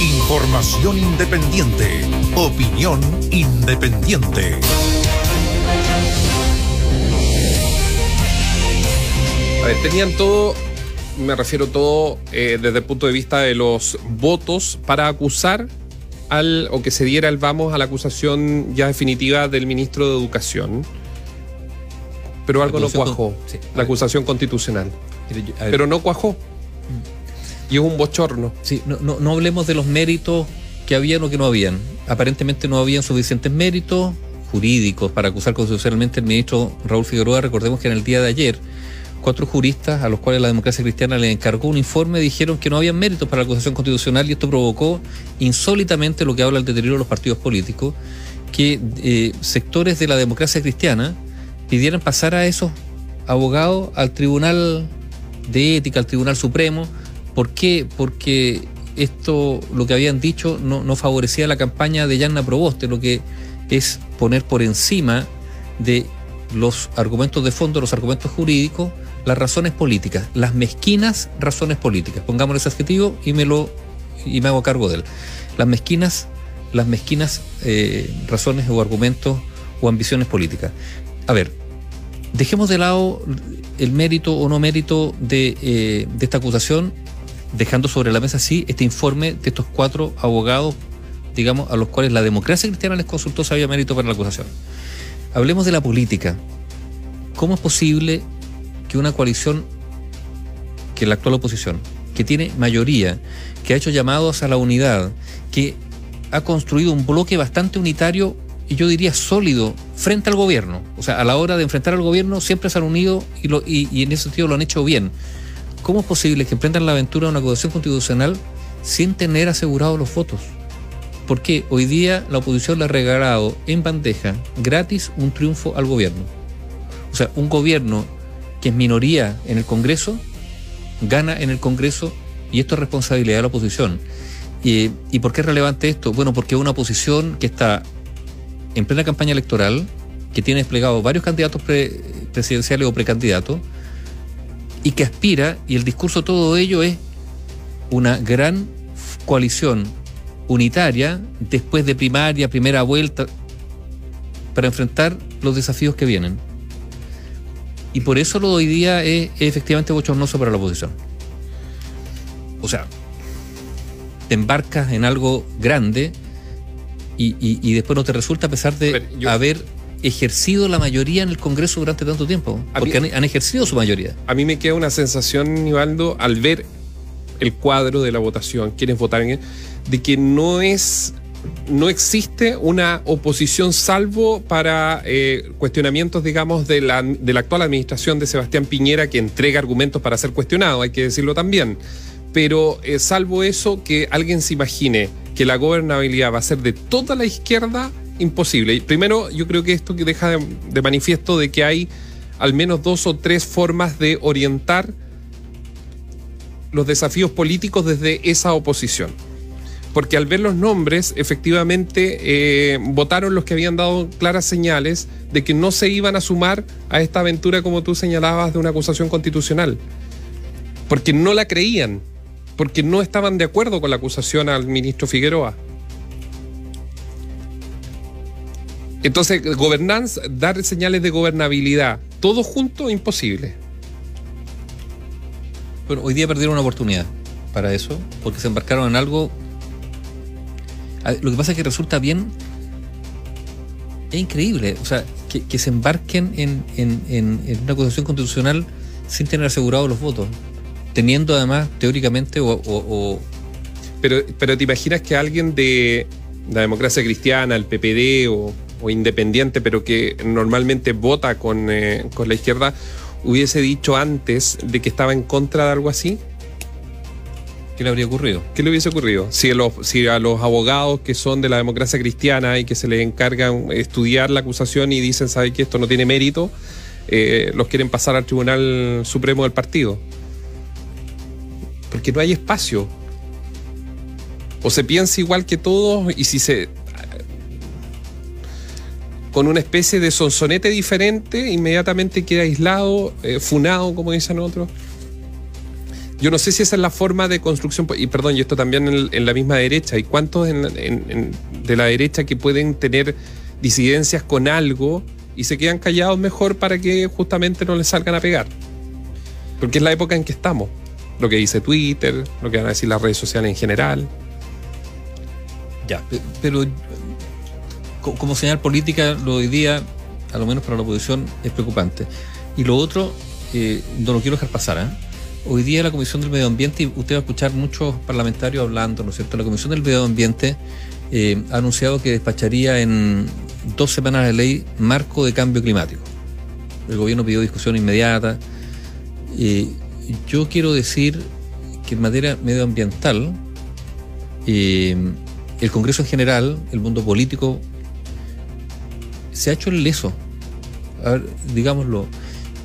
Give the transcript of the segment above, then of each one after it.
Información independiente. Opinión independiente. A ver, tenían todo, me refiero todo eh, desde el punto de vista de los votos para acusar al, o que se diera el vamos a la acusación ya definitiva del ministro de Educación. Pero algo no cuajó, con- sí. la acusación constitucional. Pero no cuajó. Y es un bochorno. sí, no, no- no hablemos de los méritos que habían o que no habían. Aparentemente no habían suficientes méritos jurídicos para acusar constitucionalmente al ministro Raúl Figueroa. Recordemos que en el día de ayer, cuatro juristas a los cuales la democracia cristiana le encargó un informe dijeron que no habían méritos para la acusación constitucional y esto provocó insólitamente lo que habla el deterioro de los partidos políticos, que eh, sectores de la democracia cristiana pidieran pasar a esos abogados al Tribunal de Ética, al Tribunal Supremo. ¿Por qué? Porque esto, lo que habían dicho, no, favorecía la campaña de Yanna Proboste, lo que es poner por encima de los argumentos de fondo, los argumentos jurídicos, las razones políticas, las mezquinas razones políticas. Pongámosle ese adjetivo y me lo y me hago cargo de él. Las mezquinas, las mezquinas eh, razones o argumentos o ambiciones políticas. A ver, dejemos de lado el mérito o no mérito de, eh, de esta acusación, dejando sobre la mesa sí este informe de estos cuatro abogados, digamos, a los cuales la democracia cristiana les consultó si había mérito para la acusación. Hablemos de la política. ¿Cómo es posible que una coalición, que la actual oposición, que tiene mayoría, que ha hecho llamados a la unidad, que ha construido un bloque bastante unitario y yo diría sólido frente al gobierno. O sea, a la hora de enfrentar al gobierno siempre se han unido y, lo- y- y en ese sentido lo han hecho bien. ¿Cómo es posible que emprendan la aventura de una acusación constitucional sin tener asegurados los votos? Porque hoy día la oposición le ha regalado en bandeja gratis un triunfo al gobierno. O sea, un gobierno que es minoría en el Congreso gana en el Congreso y esto es responsabilidad de la oposición. ¿Y, ¿y por qué es relevante esto? Bueno, porque una oposición que está en plena campaña electoral, que tiene desplegado varios candidatos pre- presidenciales o precandidatos, y que aspira, y el discurso todo ello es una gran coalición unitaria después de primaria, primera vuelta, para enfrentar los desafíos que vienen. Y por eso lo de hoy día es, es efectivamente bochornoso para la oposición. O sea, te embarcas en algo grande y, y- y después no te resulta a pesar de yo- haber ejercido la mayoría en el Congreso durante tanto tiempo. A Porque mí- han, han ejercido su mayoría. A mí me queda una sensación, Nivaldo, al ver el cuadro de la votación, quienes votaron, de que no es. No existe una oposición salvo para eh, cuestionamientos, digamos, de la, de la actual administración de Sebastián Piñera, que entrega argumentos para ser cuestionado, hay que decirlo también. Pero eh, salvo eso, que alguien se imagine que la gobernabilidad va a ser de toda la izquierda, imposible. Primero, yo creo que esto que deja de, de manifiesto de que hay al menos dos o tres formas de orientar los desafíos políticos desde esa oposición. Porque al ver los nombres, efectivamente eh, votaron los que habían dado claras señales de que no se iban a sumar a esta aventura, como tú señalabas, de una acusación constitucional. Porque no la creían, porque no estaban de acuerdo con la acusación al ministro Figueroa. Entonces, gobernanza, dar señales de gobernabilidad, todo junto, imposible. Bueno, hoy día perdieron una oportunidad para eso, porque se embarcaron en algo. A- Lo que pasa es que resulta bien. Es increíble. O sea, que, que se embarquen en, en- en- en una acusación constitucional sin tener asegurados los votos. Teniendo además, teóricamente, o, o- o- Pero, pero te imaginas que alguien de la democracia cristiana, el PPD o, o independiente, pero que normalmente vota con, eh, con la izquierda, hubiese dicho antes de que estaba en contra de algo así? ¿qué le habría ocurrido? ¿Qué le hubiese ocurrido? Si a, los, si a los abogados que son de la democracia cristiana y que se les encargan estudiar la acusación y dicen, ¿sabe que esto no tiene mérito? eh, los quieren pasar al Tribunal Supremo del partido. Porque no hay espacio. O se piensa igual que todos y si se... con una especie de sonsonete diferente, inmediatamente queda aislado, eh, funado, como dicen otros. Yo no sé si esa es la forma de construcción, y perdón, y esto también en, la misma derecha, ¿y cuántos de la derecha que pueden tener disidencias con algo y se quedan callados mejor para que justamente no les salgan a pegar? Porque es la época en que estamos. Lo que dice Twitter, lo que van a decir las redes sociales en general. Ya, pe- pero como señal política, lo de hoy día, a lo menos para la oposición, es preocupante. Y lo otro, eh, no lo quiero dejar pasar. ¿eh? Hoy día la Comisión del Medio Ambiente, y usted va a escuchar muchos parlamentarios hablando, ¿no es cierto? La Comisión del Medio Ambiente eh, ha anunciado que despacharía en dos semanas de ley marco de cambio climático. El gobierno pidió discusión inmediata. Eh, yo quiero decir que en materia medioambiental, el Congreso en general, el mundo político, se ha hecho el leso. A ver, digámoslo.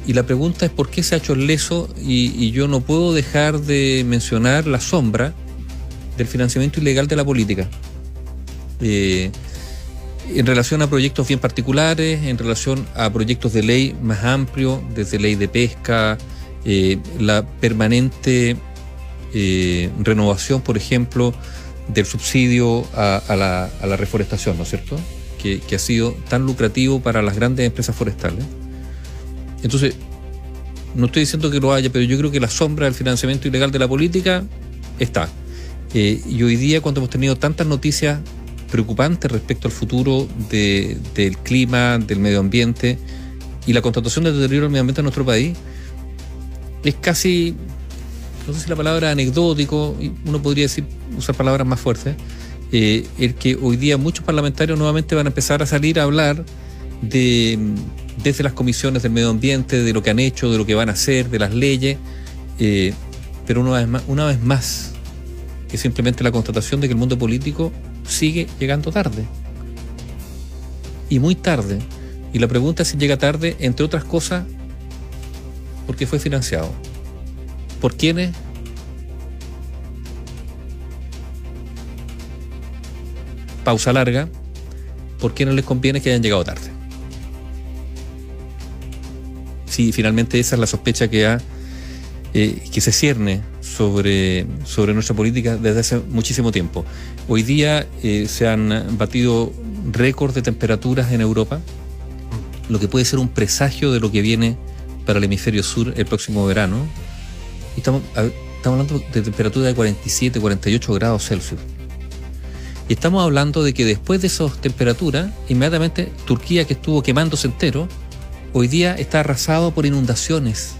Y la pregunta es por qué se ha hecho el leso y, yo no puedo dejar de mencionar la sombra del financiamiento ilegal de la política. Eh, en relación a proyectos bien particulares, en relación a proyectos de ley más amplios, desde ley de pesca, eh, la permanente eh, renovación, por ejemplo, del subsidio a, a la, a la reforestación, ¿no es cierto? Que, ha sido tan lucrativo para las grandes empresas forestales. Entonces, no estoy diciendo que lo haya, pero yo creo que la sombra del financiamiento ilegal de la política está. Eh, y hoy día, cuando hemos tenido tantas noticias preocupantes respecto al futuro de- del clima, del medio ambiente y la constatación del deterioro del medio ambiente en nuestro país, es casi, no sé si la palabra anecdótico, uno podría decir, usar palabras más fuertes, eh, el que hoy día muchos parlamentarios nuevamente van a empezar a salir a hablar de desde las comisiones del medio ambiente, de lo que han hecho, de lo que van a hacer, de las leyes, eh, pero una vez más, una es simplemente la constatación de que el mundo político sigue llegando tarde. Y muy tarde. Y la pregunta es si llega tarde, entre otras cosas, porque fue financiado. ¿Por quiénes? Pausa larga. ¿Por qué no les conviene que hayan llegado tarde? Sí, finalmente esa es la sospecha que ha eh, que se cierne sobre, sobre nuestra política desde hace muchísimo tiempo. Hoy día eh, se han batido récords de temperaturas en Europa, lo que puede ser un presagio de lo que viene para el hemisferio sur el próximo verano. Estamos, estamos hablando de temperaturas de 47, 48 grados Celsius. Estamos hablando de que después de esas temperaturas, inmediatamente Turquía, que estuvo quemándose entero, hoy día está arrasado por inundaciones.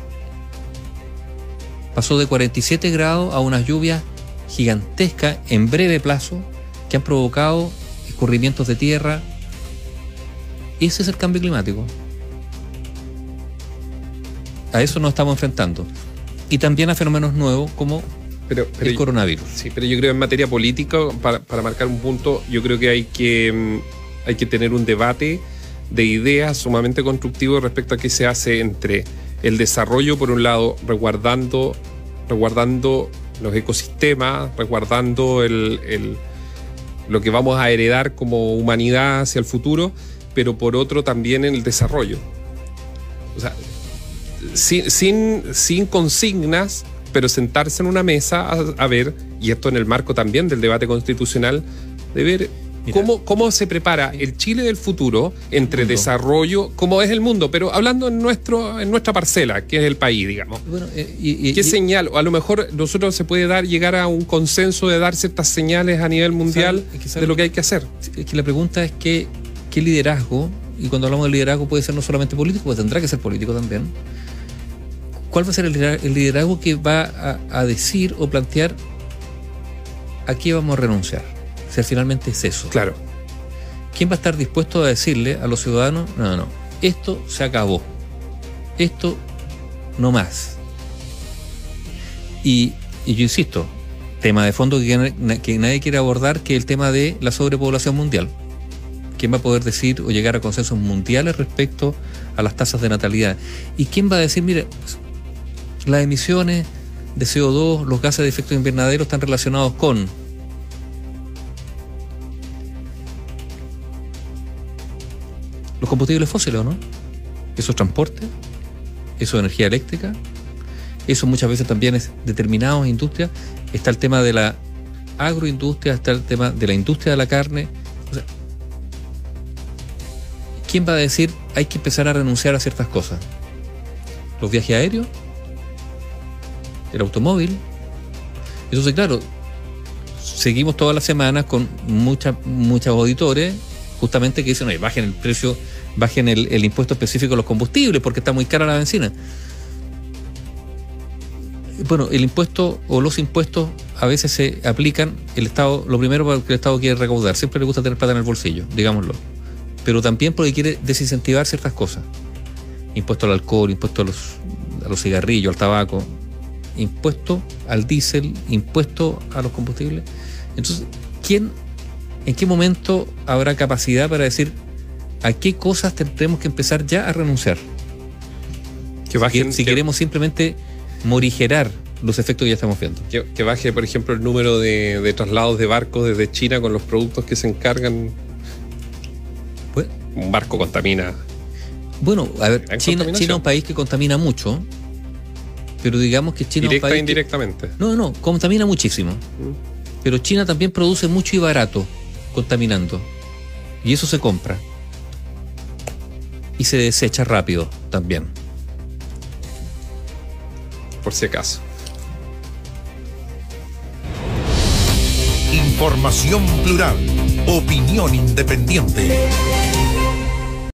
Pasó de 47 grados a unas lluvias gigantescas en breve plazo que han provocado escurrimientos de tierra. Ese es el cambio climático. A eso nos estamos enfrentando. Y también a fenómenos nuevos como Pero, pero el coronavirus. Sí, pero yo creo en materia política, para, para marcar un punto, yo creo que hay que, mm, hay que tener un debate de ideas sumamente constructivo respecto a qué se hace entre el desarrollo, por un lado, resguardando, resguardando los ecosistemas, resguardando el, el- lo que vamos a heredar como humanidad hacia el futuro, pero por otro también en el desarrollo. O sea, sin, sin, sin consignas, pero sentarse en una mesa a, a ver, y esto en el marco también del debate constitucional, de ver cómo, cómo se prepara el Chile del futuro entre desarrollo, cómo es el mundo, pero hablando en, nuestro, en nuestra parcela, que es el país, digamos. Bueno, eh, y- y- ¿Qué y- señal? O a lo mejor nosotros se puede dar, llegar a un consenso de dar ciertas señales a nivel mundial ¿Sabe? Sabe- de lo que hay que hacer. Es que la pregunta es que, qué liderazgo, y cuando hablamos de liderazgo puede ser no solamente político, pues tendrá que ser político también. ¿Cuál va a ser el lidera- el liderazgo que va a, a decir o plantear a qué vamos a renunciar? Si al finalmente es eso. Claro. ¿Quién va a estar dispuesto a decirle a los ciudadanos, no, no, no, esto se acabó, esto no más? Y, y yo insisto, tema de fondo que nadie quiere abordar, que es el tema de la sobrepoblación mundial. ¿Quién va a poder decir o llegar a consensos mundiales respecto a las tasas de natalidad? ¿Y quién va a decir, mire, las emisiones de CO2, los gases de efecto invernadero están relacionados con los combustibles fósiles, ¿o no? Eso es transporte, eso es energía eléctrica, Eso muchas veces también es determinados industrias. Está el tema de la agroindustria, está el tema de la industria de la carne. ¿Quién va a decir hay que empezar a renunciar a ciertas cosas? ¿Los viajes aéreos? ¿El automóvil? Entonces, claro, seguimos todas las semanas con muchas muchos auditores justamente que dicen, oye, bajen el precio, bajen el, impuesto específico a los combustibles porque está muy cara la benzina. Bueno, el impuesto o los impuestos a veces se aplican, el Estado, lo primero que el Estado quiere recaudar, siempre le gusta tener plata en el bolsillo, digámoslo. Pero también porque quiere desincentivar ciertas cosas. Impuesto al alcohol, impuesto a los, a los cigarrillos, al tabaco, impuesto al diésel, impuesto a los combustibles. Entonces, ¿quién, en qué momento habrá capacidad para decir a qué cosas tendremos que empezar ya a renunciar? Que bajen, si que- queremos simplemente morigerar los efectos que ya estamos viendo. Que, que baje, por ejemplo, el número de, de traslados de barcos desde China con los productos que se encargan. Pues, Un barco contamina. bueno, a ver. China es un país que contamina mucho, pero digamos que China es un directa e país que- indirectamente. No, no, contamina muchísimo. Pero China también produce mucho y barato contaminando. Y eso se compra. Y se desecha rápido también. Por si acaso. Información plural. Opinión independiente.